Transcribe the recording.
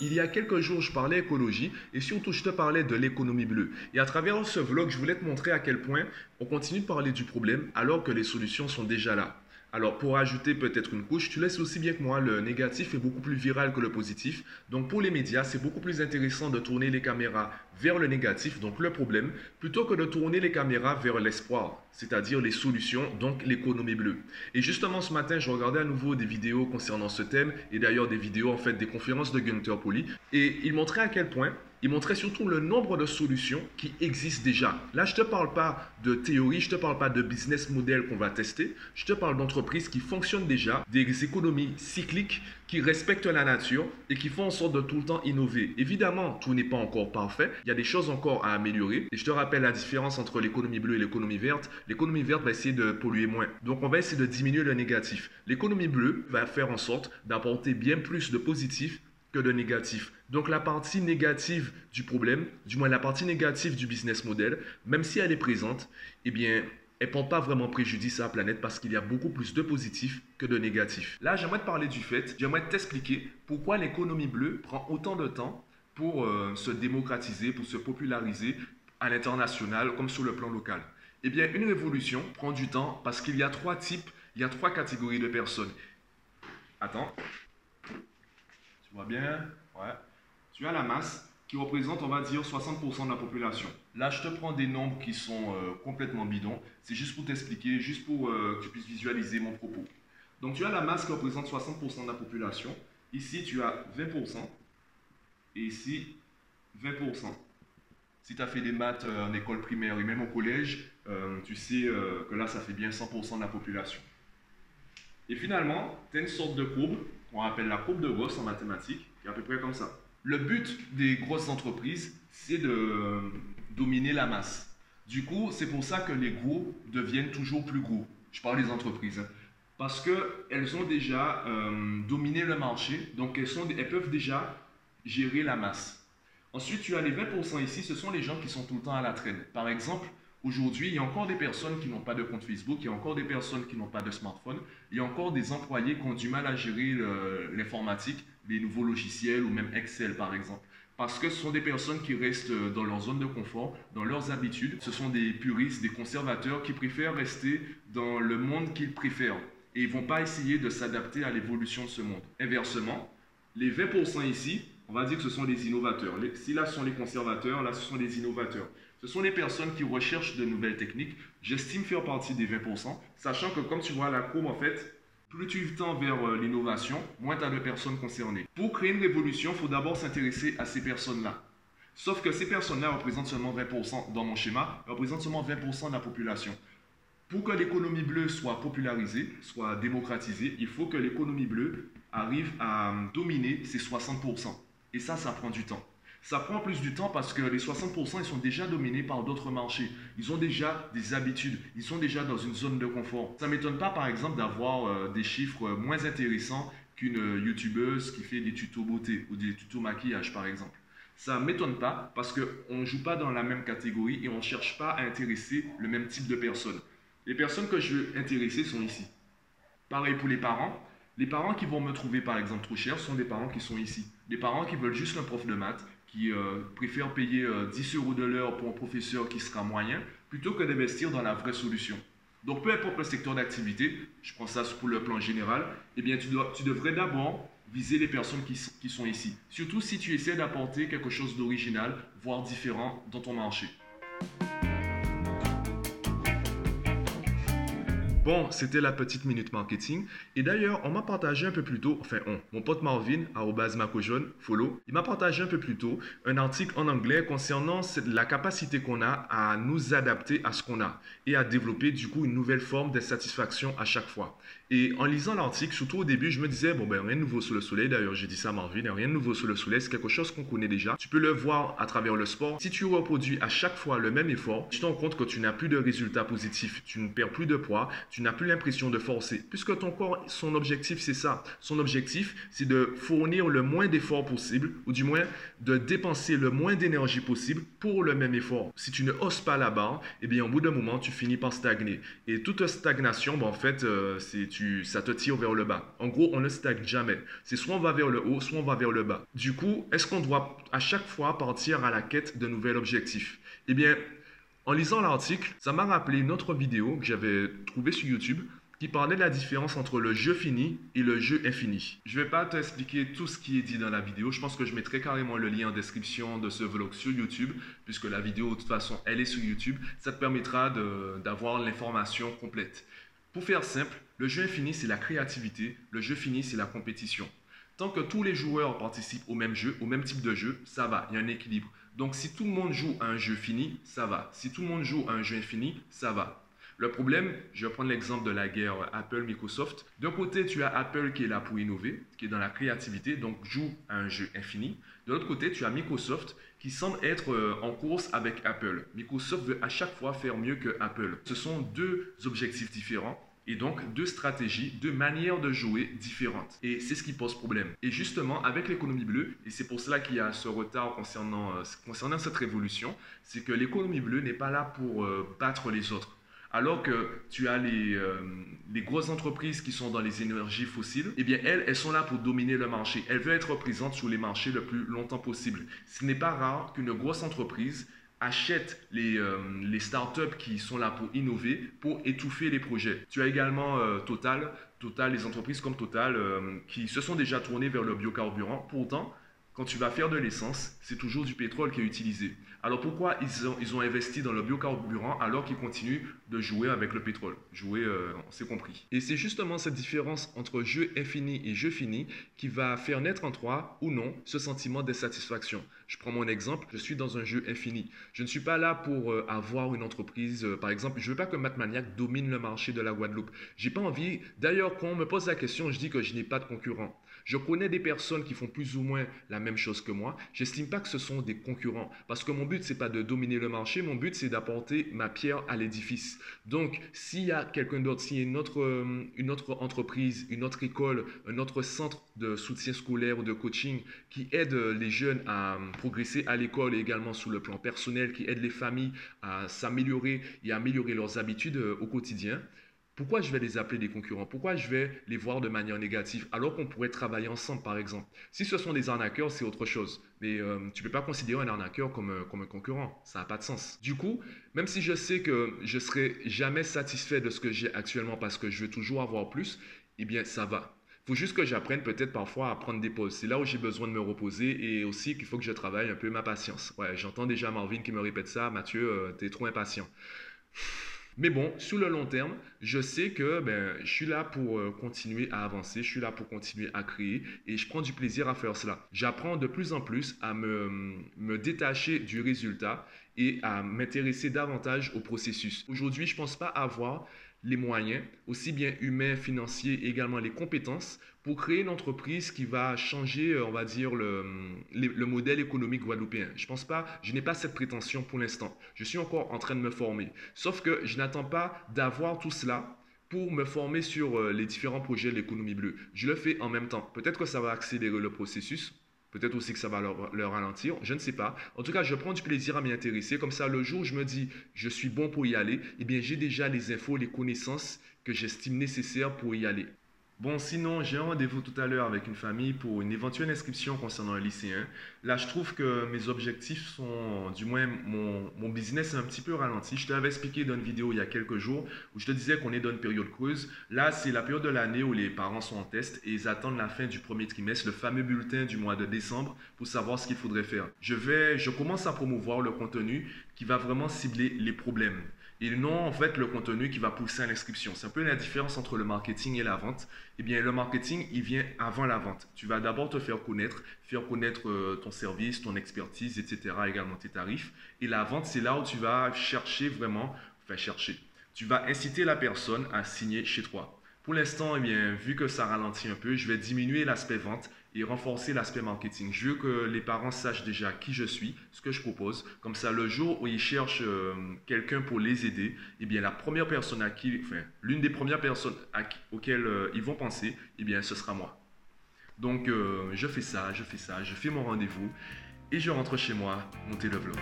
Il y a quelques jours, je parlais écologie et surtout, je te parlais de l'économie bleue. Et à travers ce vlog, je voulais te montrer à quel point on continue de parler du problème alors que les solutions sont déjà là. Alors, pour ajouter peut-être une couche, tu laisses aussi bien que moi, le négatif est beaucoup plus viral que le positif. Donc, pour les médias, c'est beaucoup plus intéressant de tourner les caméras vers le négatif, donc le problème, plutôt que de tourner les caméras vers l'espoir, c'est-à-dire les solutions, donc l'économie bleue. Et justement, ce matin, je regardais à nouveau des vidéos concernant ce thème, et d'ailleurs des vidéos, en fait, des conférences de Gunther Poli, et il montrait à quel point il montrait surtout le nombre de solutions qui existent déjà. Là, je ne te parle pas de théorie, je ne te parle pas de business model qu'on va tester, je te parle d'entreprises qui fonctionnent déjà, des économies cycliques qui respectent la nature et qui font en sorte de tout le temps innover. Évidemment, tout n'est pas encore parfait, il y a des choses encore à améliorer. Et je te rappelle la différence entre l'économie bleue et l'économie verte. L'économie verte va essayer de polluer moins. Donc on va essayer de diminuer le négatif. L'économie bleue va faire en sorte d'apporter bien plus de positif que de négatif. Donc la partie négative du problème, du moins la partie négative du business model, même si elle est présente, eh bien, elle ne porte pas vraiment préjudice à la planète parce qu'il y a beaucoup plus de positifs que de négatifs. Là, j'aimerais te parler du fait, j'aimerais t'expliquer pourquoi l'économie bleue prend autant de temps pour euh, se démocratiser, pour se populariser à l'international comme sur le plan local. Eh bien, une révolution prend du temps parce qu'il y a trois types, il y a trois catégories de personnes. Attends, tu vois bien? Ouais. Tu as la masse qui représente, on va dire, 60% de la population. Là, je te prends des nombres qui sont euh, complètement bidons. C'est juste pour t'expliquer, juste pour euh, que tu puisses visualiser mon propos. Donc, tu as la masse qui représente 60% de la population. Ici, tu as 20%. Et ici, 20%. Si tu as fait des maths euh, en école primaire et même au collège, tu sais que là, ça fait bien 100% de la population. Et finalement, tu as une sorte de courbe qu'on appelle la courbe de Gauss en mathématiques, qui est à peu près comme ça. Le but des grosses entreprises, c'est de dominer la masse. Du coup, c'est pour ça que les gros deviennent toujours plus gros. Je parle des entreprises. Hein. Parce qu'elles ont déjà euh, dominé le marché, donc elles, sont, elles peuvent déjà gérer la masse. Ensuite, tu as les 20% ici, ce sont les gens qui sont tout le temps à la traîne. Par exemple, Aujourd'hui, il y a encore des personnes qui n'ont pas de compte Facebook, il y a encore des personnes qui n'ont pas de smartphone, il y a encore des employés qui ont du mal à gérer l'informatique, les nouveaux logiciels ou même Excel par exemple. Parce que ce sont des personnes qui restent dans leur zone de confort, dans leurs habitudes. Ce sont des puristes, des conservateurs qui préfèrent rester dans le monde qu'ils préfèrent. Et ils ne vont pas essayer de s'adapter à l'évolution de ce monde. Inversement, les 20% ici, on va dire que ce sont des innovateurs. Si là, ce sont les conservateurs, là, ce sont les innovateurs. Ce sont les personnes qui recherchent de nouvelles techniques. J'estime faire partie des 20%, sachant que comme tu vois la courbe, en fait, plus tu tends vers euh, l'innovation, moins tu as de personnes concernées. Pour créer une révolution, il faut d'abord s'intéresser à ces personnes-là. Sauf que ces personnes-là représentent seulement 20% dans mon schéma, représentent seulement 20% de la population. Pour que l'économie bleue soit popularisée, soit démocratisée, il faut que l'économie bleue arrive à dominer ces 60%. Et ça, ça prend du temps. Ça prend plus du temps parce que les 60%, ils sont déjà dominés par d'autres marchés. Ils ont déjà des habitudes. Ils sont déjà dans une zone de confort. Ça ne m'étonne pas, par exemple, d'avoir euh, des chiffres moins intéressants qu'une euh, youtubeuse qui fait des tutos beauté ou des tutos maquillage, par exemple. Ça ne m'étonne pas parce qu'on ne joue pas dans la même catégorie et on ne cherche pas à intéresser le même type de personnes. Les personnes que je veux intéresser sont ici. Pareil pour les parents. Les parents qui vont me trouver par exemple trop cher sont des parents qui sont ici. Des parents qui veulent juste un prof de maths, qui euh, préfèrent payer 10 euh, euros de l'heure pour un professeur qui sera moyen, plutôt que d'investir dans la vraie solution. Donc peu importe le secteur d'activité, je prends ça pour le plan général, eh bien tu, devrais d'abord viser les personnes qui, qui sont ici. Surtout si tu essaies d'apporter quelque chose d'original, voire différent dans ton marché. Bon, c'était la petite minute marketing. Et d'ailleurs, on m'a partagé un peu plus tôt, enfin on, mon pote Marvin, jaune, follow, il m'a partagé un peu plus tôt un article en anglais concernant la capacité qu'on a à nous adapter à ce qu'on a et à développer du coup une nouvelle forme de satisfaction à chaque fois. Et en lisant l'article, surtout au début, je me disais, bon ben rien de nouveau sous le soleil, d'ailleurs j'ai dit ça à Marvin, rien de nouveau sous le soleil, c'est quelque chose qu'on connaît déjà. Tu peux le voir à travers le sport. Si tu reproduis à chaque fois le même effort, tu te rends compte que tu n'as plus de résultats positifs, tu ne perds plus de poids, n'as plus l'impression de forcer. Puisque ton corps, son objectif, c'est ça. Son objectif, c'est de fournir le moins d'efforts possible, ou du moins de dépenser le moins d'énergie possible pour le même effort. Si tu ne hausses pas la barre, eh bien, au bout d'un moment, tu finis par stagner. Et toute stagnation, ben, en fait, euh, c'est tu, ça te tire vers le bas. En gros, on ne stagne jamais. C'est soit on va vers le haut, soit on va vers le bas. Du coup, est-ce qu'on doit à chaque fois partir à la quête de nouvel objectif? Eh bien, en lisant l'article, ça m'a rappelé une autre vidéo que j'avais trouvée sur YouTube qui parlait de la différence entre le jeu fini et le jeu infini. Je ne vais pas t'expliquer tout ce qui est dit dans la vidéo. Je pense que je mettrai carrément le lien en description de ce vlog sur YouTube, puisque la vidéo, de toute façon, elle est sur YouTube. Ça te permettra d'avoir l'information complète. Pour faire simple, le jeu infini, c'est la créativité. Le jeu fini, c'est la compétition. Tant que tous les joueurs participent au même jeu, au même type de jeu, ça va, il y a un équilibre. Donc si tout le monde joue à un jeu fini, ça va. Si tout le monde joue à un jeu infini, ça va. Le problème, je vais prendre l'exemple de la guerre Apple-Microsoft. D'un côté, tu as Apple qui est là pour innover, qui est dans la créativité, donc joue à un jeu infini. De l'autre côté, tu as Microsoft qui semble être euh, en course avec Apple. Microsoft veut à chaque fois faire mieux que Apple. Ce sont deux objectifs différents et donc deux stratégies, deux manières de jouer différentes. Et c'est ce qui pose problème. Et justement, avec l'économie bleue, et c'est pour cela qu'il y a ce retard concernant, euh, concernant cette révolution, c'est que l'économie bleue n'est pas là pour euh, battre les autres. Alors que tu as les, euh, les, grosses entreprises qui sont dans les énergies fossiles, eh bien elles, elles sont là pour dominer le marché. Elles veulent être présentes sur les marchés le plus longtemps possible. Ce n'est pas rare qu'une grosse entreprise achète les, euh, les startups qui sont là pour innover, pour étouffer les projets. Tu as également euh, Total, Total, les entreprises comme Total euh, qui se sont déjà tournées vers le biocarburant. Pourtant, quand tu vas faire de l'essence, c'est toujours du pétrole qui est utilisé. Alors pourquoi ils ont, investi dans le biocarburant alors qu'ils continuent de jouer avec le pétrole? Jouer, euh, on s'est compris. Et c'est justement cette différence entre jeu infini et jeu fini qui va faire naître en toi ou non ce sentiment d'insatisfaction. Je prends mon exemple, je suis dans un jeu infini. Je ne suis pas là pour euh, avoir une entreprise, euh, par exemple, je ne veux pas que Mathmaniac domine le marché de la Guadeloupe. J'ai pas envie, d'ailleurs quand on me pose la question, je dis que je n'ai pas de concurrent. Je connais des personnes qui font plus ou moins la même chose que moi. J'estime pas que ce sont des concurrents parce que mon but c'est pas de dominer le marché, mon but c'est d'apporter ma pierre à l'édifice. Donc s'il y a quelqu'un d'autre, s'il y a une autre, euh, une autre entreprise, une autre école, un autre centre de soutien scolaire ou de coaching qui aide les jeunes à progresser à l'école et également sur le plan personnel, qui aide les familles à s'améliorer et à améliorer leurs habitudes euh, au quotidien, pourquoi je vais les appeler des concurrents? Pourquoi je vais les voir de manière négative alors qu'on pourrait travailler ensemble, par exemple? Si ce sont des arnaqueurs, c'est autre chose. Mais euh, tu ne peux pas considérer un arnaqueur comme, euh, un concurrent. Ça n'a pas de sens. Du coup, même si je sais que je ne serai jamais satisfait de ce que j'ai actuellement parce que je veux toujours avoir plus, eh bien, ça va. Il faut juste que j'apprenne peut-être parfois à prendre des pauses. C'est là où j'ai besoin de me reposer et aussi qu'il faut que je travaille un peu ma patience. Ouais, j'entends déjà Marvin qui me répète ça. Mathieu, euh, tu es trop impatient. Mais bon, sur le long terme, je sais que ben, je suis là pour euh, continuer à avancer, je suis là pour continuer à créer et je prends du plaisir à faire cela. J'apprends de plus en plus à me, me détacher du résultat et à m'intéresser davantage au processus. Aujourd'hui, je ne pense pas avoir les moyens, aussi bien humains, financiers, également les compétences, pour créer une entreprise qui va changer, euh, on va dire, le, le modèle économique guadeloupéen. Je pense pas, je n'ai pas cette prétention pour l'instant. Je suis encore en train de me former. Sauf que je n'attends pas d'avoir tout cela pour me former sur euh, les différents projets de l'économie bleue. Je le fais en même temps. Peut-être que ça va accélérer le processus, Peut-être aussi que ça va leur, ralentir, je ne sais pas. En tout cas, je prends du plaisir à m'y intéresser. Comme ça, le jour où je me dis, je suis bon pour y aller, eh bien, j'ai déjà les infos, les connaissances que j'estime nécessaires pour y aller. Bon, sinon, j'ai un rendez-vous tout à l'heure avec une famille pour une éventuelle inscription concernant un lycéen. Là, je trouve que mes objectifs sont, du moins, mon, business est un petit peu ralenti. Je te l'avais expliqué dans une vidéo il y a quelques jours où je te disais qu'on est dans une période creuse. Là, c'est la période de l'année où les parents sont en test et ils attendent la fin du premier trimestre, le fameux bulletin du mois de décembre, pour savoir ce qu'il faudrait faire. Je vais, je commence à promouvoir le contenu qui va vraiment cibler les problèmes et non en fait le contenu qui va pousser à l'inscription. C'est un peu la différence entre le marketing et la vente. Eh bien, le marketing, il vient avant la vente. Tu vas d'abord te faire connaître, faire connaître euh, ton service, ton expertise, etc., également tes tarifs. Et la vente, c'est là où tu vas chercher vraiment, enfin chercher. Tu vas inciter la personne à signer chez toi. Pour l'instant, eh bien, vu que ça ralentit un peu, je vais diminuer l'aspect vente et renforcer l'aspect marketing. Je veux que les parents sachent déjà qui je suis, ce que je propose. Comme ça, le jour où ils cherchent euh, quelqu'un pour les aider, eh bien, la première personne à qui, enfin, l'une des premières personnes auxquelles euh, ils vont penser, eh bien, ce sera moi. Donc, euh, je fais ça, je fais ça, je fais mon rendez-vous et je rentre chez moi monter le vlog.